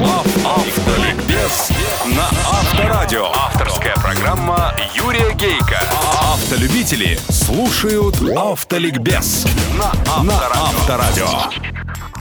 Автоликбез на Авторадио. Авторская программа Юрия Гейка. Автолюбители слушают Автоликбез на Авторадио.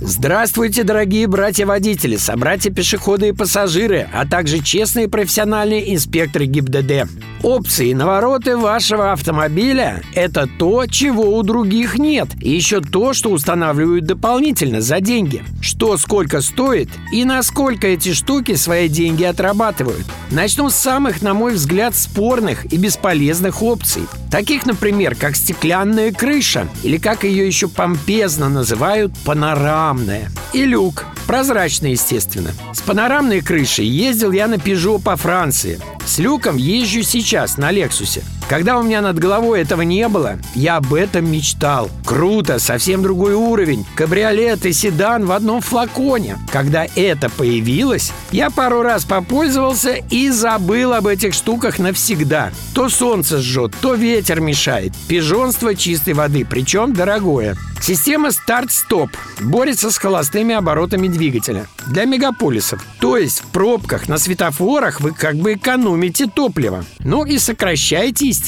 Здравствуйте, дорогие братья-водители, собратья-пешеходы и пассажиры, а также честные профессиональные инспекторы ГИБДД. Опции навороты вашего автомобиля – это то, чего у других нет. И еще то, что устанавливают дополнительно за деньги. Что сколько стоит и насколько эти штуки свои деньги отрабатывают. Начну с самых, на мой взгляд, спорных и бесполезных опций. Таких, например, как стеклянная крыша, или как ее еще помпезно называют, панорамная. И люк, прозрачный, естественно. С панорамной крышей ездил я на Пежо по Франции. С люком езжу сейчас на Лексусе. Когда у меня над головой этого не было, я об этом мечтал. Круто, совсем другой уровень. Кабриолет и седан в одном флаконе. Когда это появилось, я пару раз попользовался и забыл об этих штуках навсегда. То солнце жжет, то ветер мешает. Пижонство чистой воды, причем дорогое. Система старт-стоп борется с холостыми оборотами двигателя для мегаполисов. То есть в пробках на светофорах вы как бы экономите топливо. Ну и сокращаете, естественно,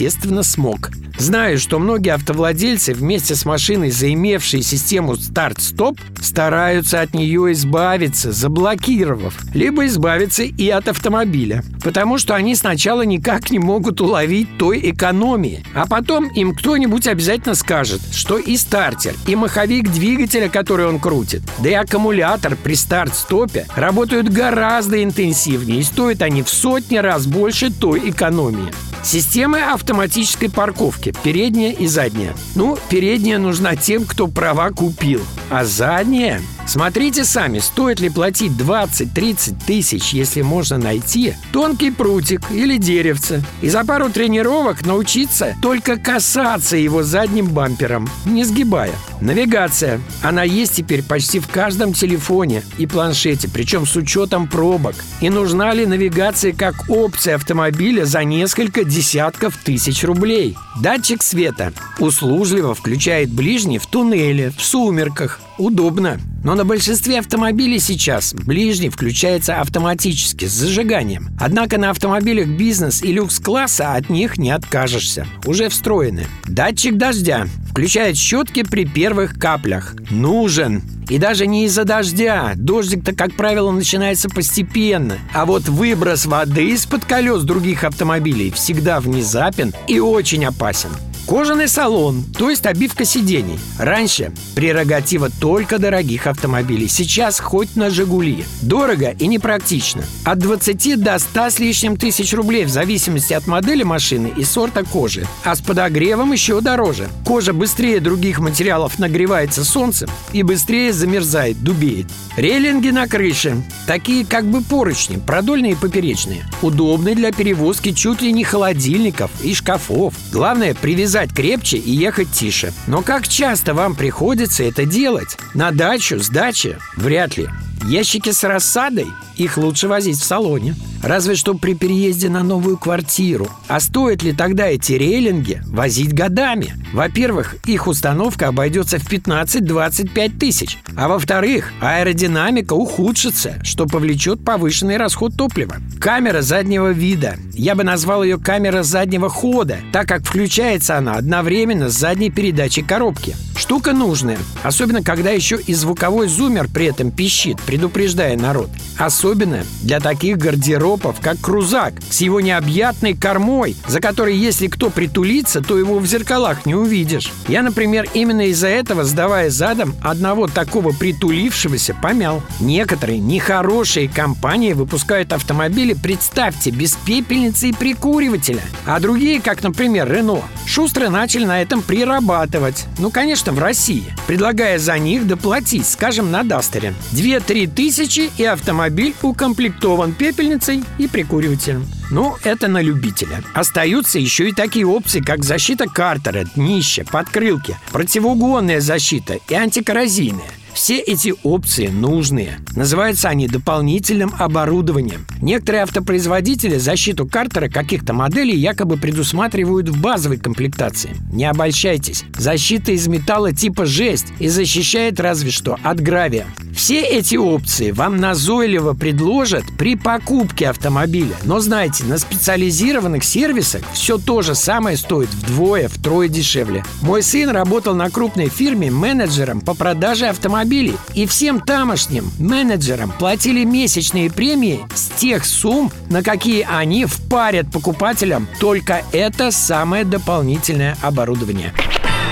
смог. Знаю, что многие автовладельцы вместе с машиной, заимевшие систему старт-стоп, стараются от нее избавиться, заблокировав, либо избавиться и от автомобиля, потому что они сначала никак не могут уловить той экономии, а потом им кто-нибудь обязательно скажет, что и стартер, и маховик двигателя, который он крутит, да и аккумулятор при старт-стопе работают гораздо интенсивнее и стоят они в сотни раз больше той экономии. Системы автоматической парковки, передняя и задняя. Ну, передняя нужна тем, кто права купил. А задняя? Смотрите сами, стоит ли платить 20-30 тысяч, если можно найти тонкий прутик или деревце. И за пару тренировок научиться только касаться его задним бампером, не сгибая. Навигация. Она есть теперь почти в каждом телефоне и планшете, причем с учетом пробок. И нужна ли навигация как опция автомобиля за несколько десятков тысяч рублей? Датчик света услужливо включает ближний в туннеле, в сумерках. Удобно. Но на большинстве автомобилей сейчас ближний включается автоматически с зажиганием. Однако на автомобилях бизнес и люкс-класса от них не откажешься. Уже встроены. Датчик дождя включает щетки при первых каплях. Нужен. И даже не из-за дождя. Дождик-то, как правило, начинается постепенно. А вот выброс воды из-под колес других автомобилей всегда внезапен и очень опасен. Кожаный салон, то есть обивка сидений. Раньше прерогатива только дорогих автомобилей. Сейчас хоть на «Жигули». Дорого и непрактично. От 20 до 100 с лишним тысяч рублей в зависимости от модели машины и сорта кожи. А с подогревом еще дороже. Кожа быстрее других материалов нагревается солнцем и быстрее замерзает, дубеет. Рейлинги на крыше. Такие как бы поручни, продольные и поперечные. Удобны для перевозки чуть ли не холодильников и шкафов. Главное, привязать Вязать крепче и ехать тише. Но как часто вам приходится это делать? На дачу, с дачи? Вряд ли. Ящики с рассадой? Их лучше возить в салоне. Разве что при переезде на новую квартиру. А стоит ли тогда эти рейлинги возить годами? Во-первых, их установка обойдется в 15-25 тысяч. А во-вторых, аэродинамика ухудшится, что повлечет повышенный расход топлива. Камера заднего вида. Я бы назвал ее камера заднего хода, так как включается она одновременно с задней передачей коробки. Штука нужная, особенно когда еще и звуковой зумер при этом пищит, предупреждая народ. Особенно для таких гардеробов, как крузак, с его необъятной кормой, за которой, если кто притулится, то его в зеркалах не увидишь. Я, например, именно из-за этого, сдавая задом, одного такого притулившегося помял. Некоторые нехорошие компании выпускают автомобили, представьте, без пепельницы и прикуривателя. А другие, как, например, Рено, шустро начали на этом прирабатывать. Ну, конечно, в России, предлагая за них доплатить, скажем, на Дастере. 2-3 тысячи и автомобиль укомплектован пепельницей и прикуривателем. Ну, это на любителя. Остаются еще и такие опции, как защита картера, днища, подкрылки, противоугонная защита и антикоррозийная. Все эти опции нужные. Называются они дополнительным оборудованием. Некоторые автопроизводители защиту картера каких-то моделей якобы предусматривают в базовой комплектации. Не обольщайтесь. Защита из металла типа жесть и защищает разве что от гравия. Все эти опции вам назойливо предложат при покупке автомобиля. Но знайте, на специализированных сервисах все то же самое стоит вдвое, втрое дешевле. Мой сын работал на крупной фирме менеджером по продаже автомобилей. И всем тамошним менеджерам платили месячные премии с тех сумм, на какие они впарят покупателям только это самое дополнительное оборудование.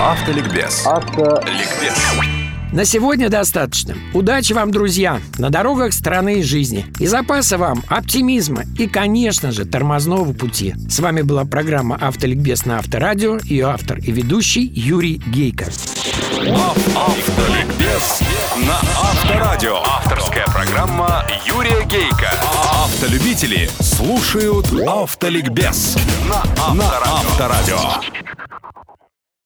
Автоликбез. Автоликбез. На сегодня достаточно. Удачи вам, друзья, на дорогах страны и жизни. И запаса вам оптимизма и, конечно же, тормозного пути. С вами была программа «Автоликбез» на Авторадио. Ее автор и ведущий Юрий Гейко. Автоликбез на Авторадио. Авторская программа Юрия Гейка. Автолюбители слушают Автоликбез на Авторадио.